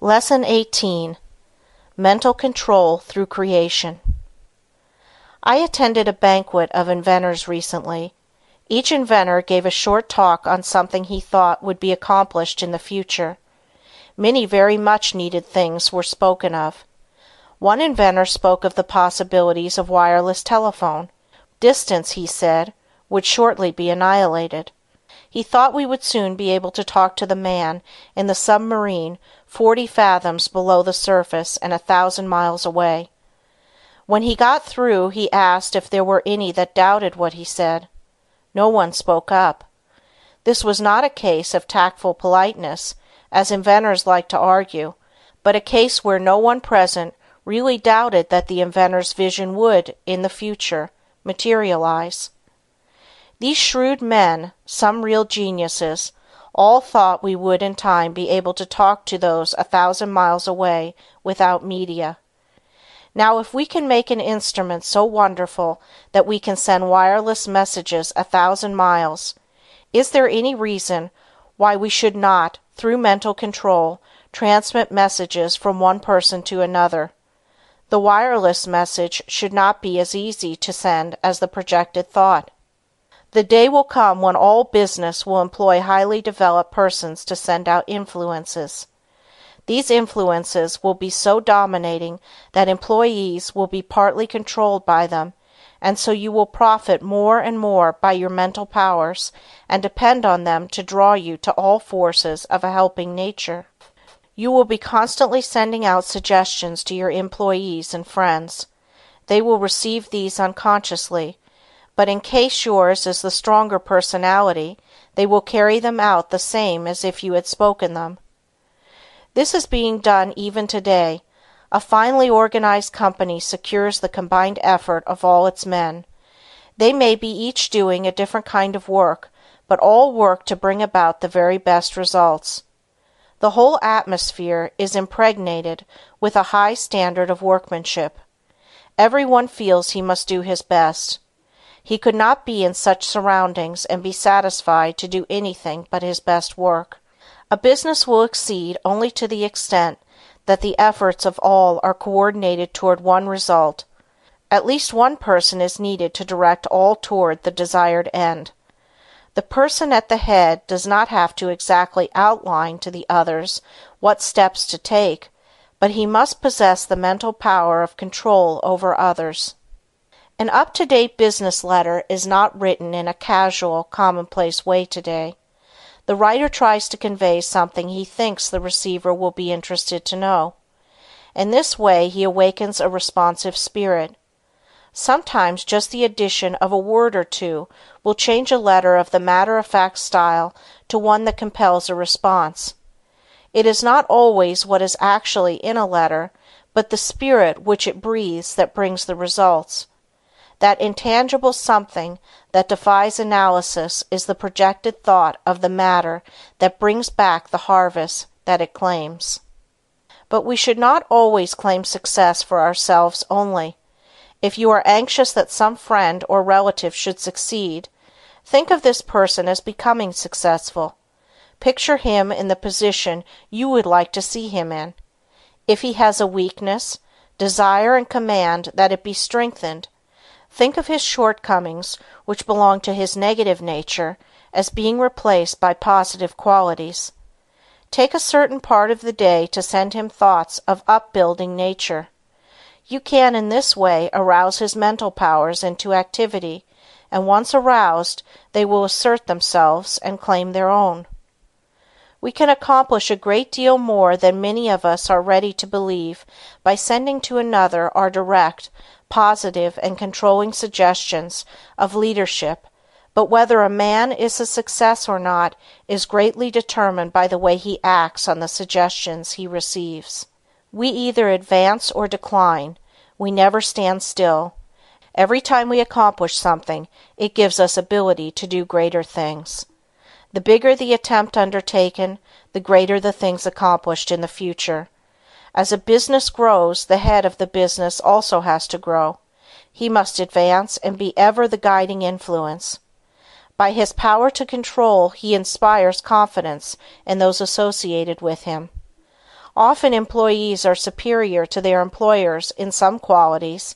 LESSON XVIII. MENTAL CONTROL THROUGH CREATION I attended a banquet of inventors recently. Each inventor gave a short talk on something he thought would be accomplished in the future. Many very much needed things were spoken of. One inventor spoke of the possibilities of wireless telephone. Distance, he said, would shortly be annihilated. He thought we would soon be able to talk to the man in the submarine forty fathoms below the surface and a thousand miles away. When he got through he asked if there were any that doubted what he said. No one spoke up. This was not a case of tactful politeness, as inventors like to argue, but a case where no one present really doubted that the inventor's vision would, in the future, materialize. These shrewd men, some real geniuses, all thought we would in time be able to talk to those a thousand miles away without media. Now if we can make an instrument so wonderful that we can send wireless messages a thousand miles, is there any reason why we should not, through mental control, transmit messages from one person to another? The wireless message should not be as easy to send as the projected thought. The day will come when all business will employ highly developed persons to send out influences. These influences will be so dominating that employees will be partly controlled by them, and so you will profit more and more by your mental powers and depend on them to draw you to all forces of a helping nature. You will be constantly sending out suggestions to your employees and friends. They will receive these unconsciously but in case yours is the stronger personality, they will carry them out the same as if you had spoken them. This is being done even today. A finely organized company secures the combined effort of all its men. They may be each doing a different kind of work, but all work to bring about the very best results. The whole atmosphere is impregnated with a high standard of workmanship. Everyone feels he must do his best. He could not be in such surroundings and be satisfied to do anything but his best work. A business will succeed only to the extent that the efforts of all are coordinated toward one result. At least one person is needed to direct all toward the desired end. The person at the head does not have to exactly outline to the others what steps to take, but he must possess the mental power of control over others. An up to date business letter is not written in a casual, commonplace way today. The writer tries to convey something he thinks the receiver will be interested to know. In this way he awakens a responsive spirit. Sometimes just the addition of a word or two will change a letter of the matter of fact style to one that compels a response. It is not always what is actually in a letter, but the spirit which it breathes that brings the results. That intangible something that defies analysis is the projected thought of the matter that brings back the harvest that it claims. But we should not always claim success for ourselves only. If you are anxious that some friend or relative should succeed, think of this person as becoming successful. Picture him in the position you would like to see him in. If he has a weakness, desire and command that it be strengthened Think of his shortcomings, which belong to his negative nature, as being replaced by positive qualities. Take a certain part of the day to send him thoughts of upbuilding nature. You can in this way arouse his mental powers into activity, and once aroused they will assert themselves and claim their own. We can accomplish a great deal more than many of us are ready to believe by sending to another our direct, positive and controlling suggestions of leadership, but whether a man is a success or not is greatly determined by the way he acts on the suggestions he receives. We either advance or decline; we never stand still. Every time we accomplish something, it gives us ability to do greater things. The bigger the attempt undertaken, the greater the things accomplished in the future. As a business grows the head of the business also has to grow. He must advance and be ever the guiding influence. By his power to control he inspires confidence in those associated with him. Often employees are superior to their employers in some qualities,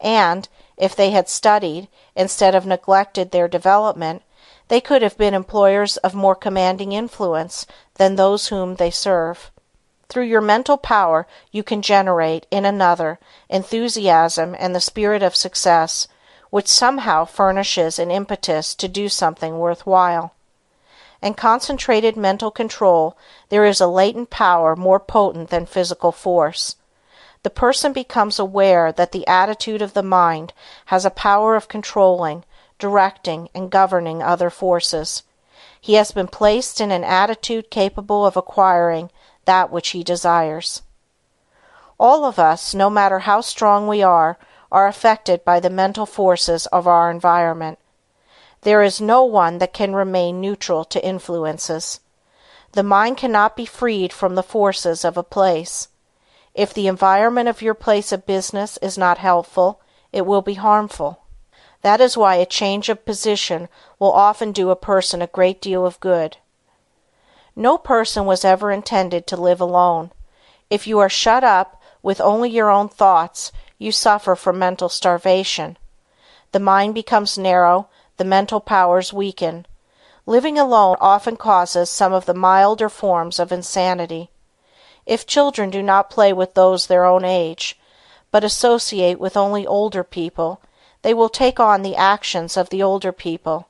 and, if they had studied, instead of neglected their development, they could have been employers of more commanding influence than those whom they serve. Through your mental power you can generate, in another, enthusiasm and the spirit of success, which somehow furnishes an impetus to do something worth while. In concentrated mental control there is a latent power more potent than physical force. The person becomes aware that the attitude of the mind has a power of controlling, directing and governing other forces. He has been placed in an attitude capable of acquiring that which he desires. All of us, no matter how strong we are, are affected by the mental forces of our environment. There is no one that can remain neutral to influences. The mind cannot be freed from the forces of a place. If the environment of your place of business is not helpful, it will be harmful. That is why a change of position will often do a person a great deal of good. No person was ever intended to live alone. If you are shut up with only your own thoughts, you suffer from mental starvation. The mind becomes narrow the mental powers weaken. Living alone often causes some of the milder forms of insanity. If children do not play with those their own age, but associate with only older people, they will take on the actions of the older people.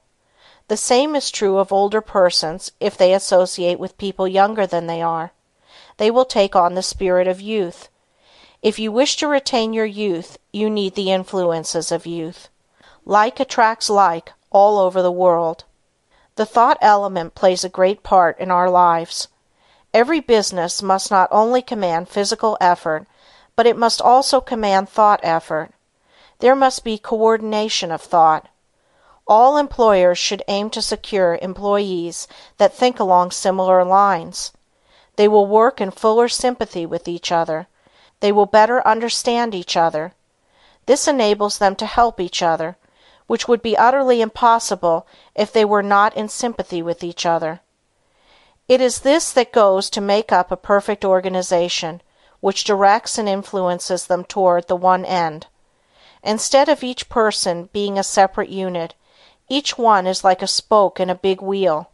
The same is true of older persons if they associate with people younger than they are. They will take on the spirit of youth. If you wish to retain your youth, you need the influences of youth. Like attracts like all over the world. The thought element plays a great part in our lives. Every business must not only command physical effort, but it must also command thought effort. There must be coordination of thought. All employers should aim to secure employees that think along similar lines. They will work in fuller sympathy with each other. They will better understand each other. This enables them to help each other, which would be utterly impossible if they were not in sympathy with each other. It is this that goes to make up a perfect organization, which directs and influences them toward the one end. Instead of each person being a separate unit, each one is like a spoke in a big wheel.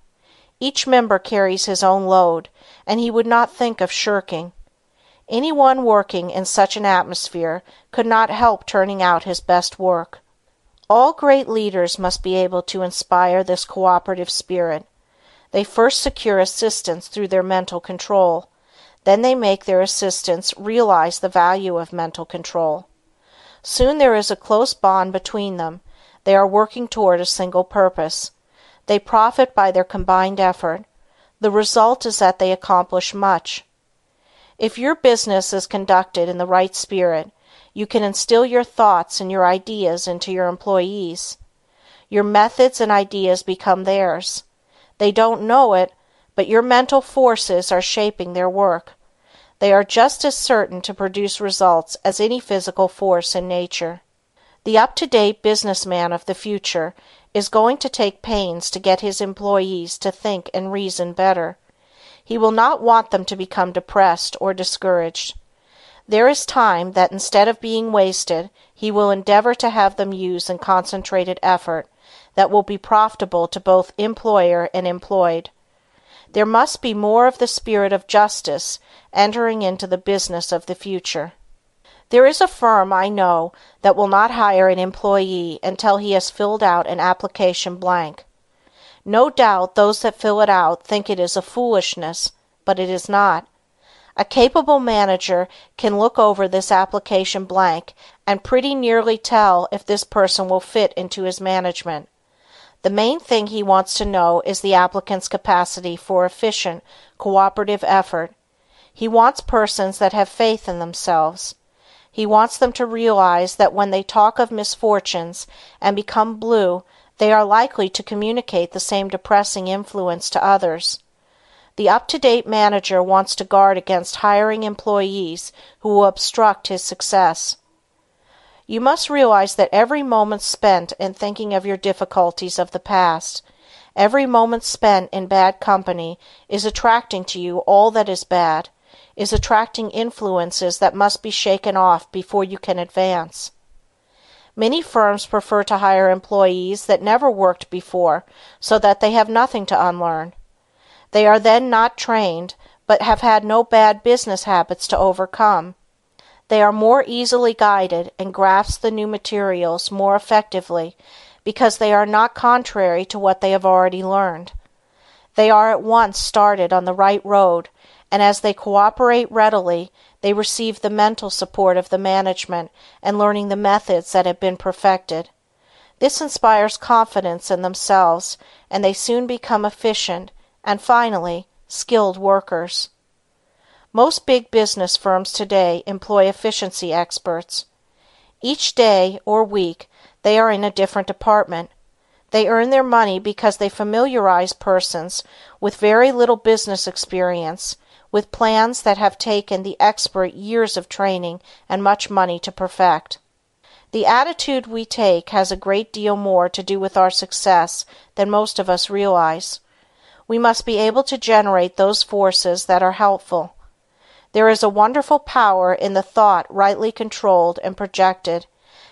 Each member carries his own load, and he would not think of shirking. Any one working in such an atmosphere could not help turning out his best work. All great leaders must be able to inspire this cooperative spirit. They first secure assistance through their mental control. Then they make their assistants realize the value of mental control. Soon there is a close bond between them. They are working toward a single purpose. They profit by their combined effort. The result is that they accomplish much. If your business is conducted in the right spirit, you can instill your thoughts and your ideas into your employees. Your methods and ideas become theirs. They don't know it, but your mental forces are shaping their work. They are just as certain to produce results as any physical force in nature. The up to date business man of the future is going to take pains to get his employees to think and reason better. He will not want them to become depressed or discouraged. There is time that instead of being wasted he will endeavor to have them use in concentrated effort that will be profitable to both employer and employed. There must be more of the spirit of justice entering into the business of the future. There is a firm I know that will not hire an employee until he has filled out an application blank. No doubt those that fill it out think it is a foolishness, but it is not. A capable manager can look over this application blank and pretty nearly tell if this person will fit into his management. The main thing he wants to know is the applicant's capacity for efficient, cooperative effort. He wants persons that have faith in themselves. He wants them to realize that when they talk of misfortunes and become blue they are likely to communicate the same depressing influence to others. The up to date manager wants to guard against hiring employees who will obstruct his success. You must realize that every moment spent in thinking of your difficulties of the past, every moment spent in bad company is attracting to you all that is bad. is attracting influences that must be shaken off before you can advance. Many firms prefer to hire employees that never worked before so that they have nothing to unlearn. They are then not trained, but have had no bad business habits to overcome. They are more easily guided and grasp the new materials more effectively because they are not contrary to what they have already learned. They are at once started on the right road and as they cooperate readily they receive the mental support of the management and learning the methods that have been perfected. This inspires confidence in themselves and they soon become efficient and, finally, skilled workers. Most big business firms today employ efficiency experts. Each day or week they are in a different department. They earn their money because they familiarize persons with very little business experience with plans that have taken the expert years of training and much money to perfect. The attitude we take has a great deal more to do with our success than most of us realize. We must be able to generate those forces that are helpful. There is a wonderful power in the thought rightly controlled and projected,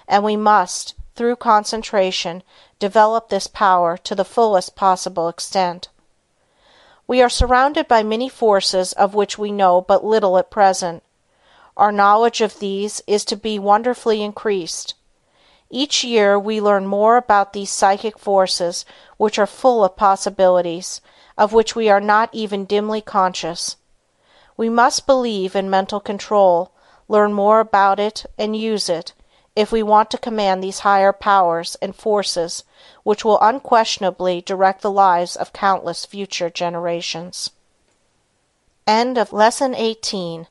and we must, through concentration, develop this power to the fullest possible extent. We are surrounded by many forces of which we know but little at present. Our knowledge of these is to be wonderfully increased. Each year we learn more about these psychic forces which are full of possibilities, of which we are not even dimly conscious. We must believe in Mental Control, learn more about it and use it, if we want to command these higher powers and forces which will unquestionably direct the lives of countless future generations. End of Lesson 18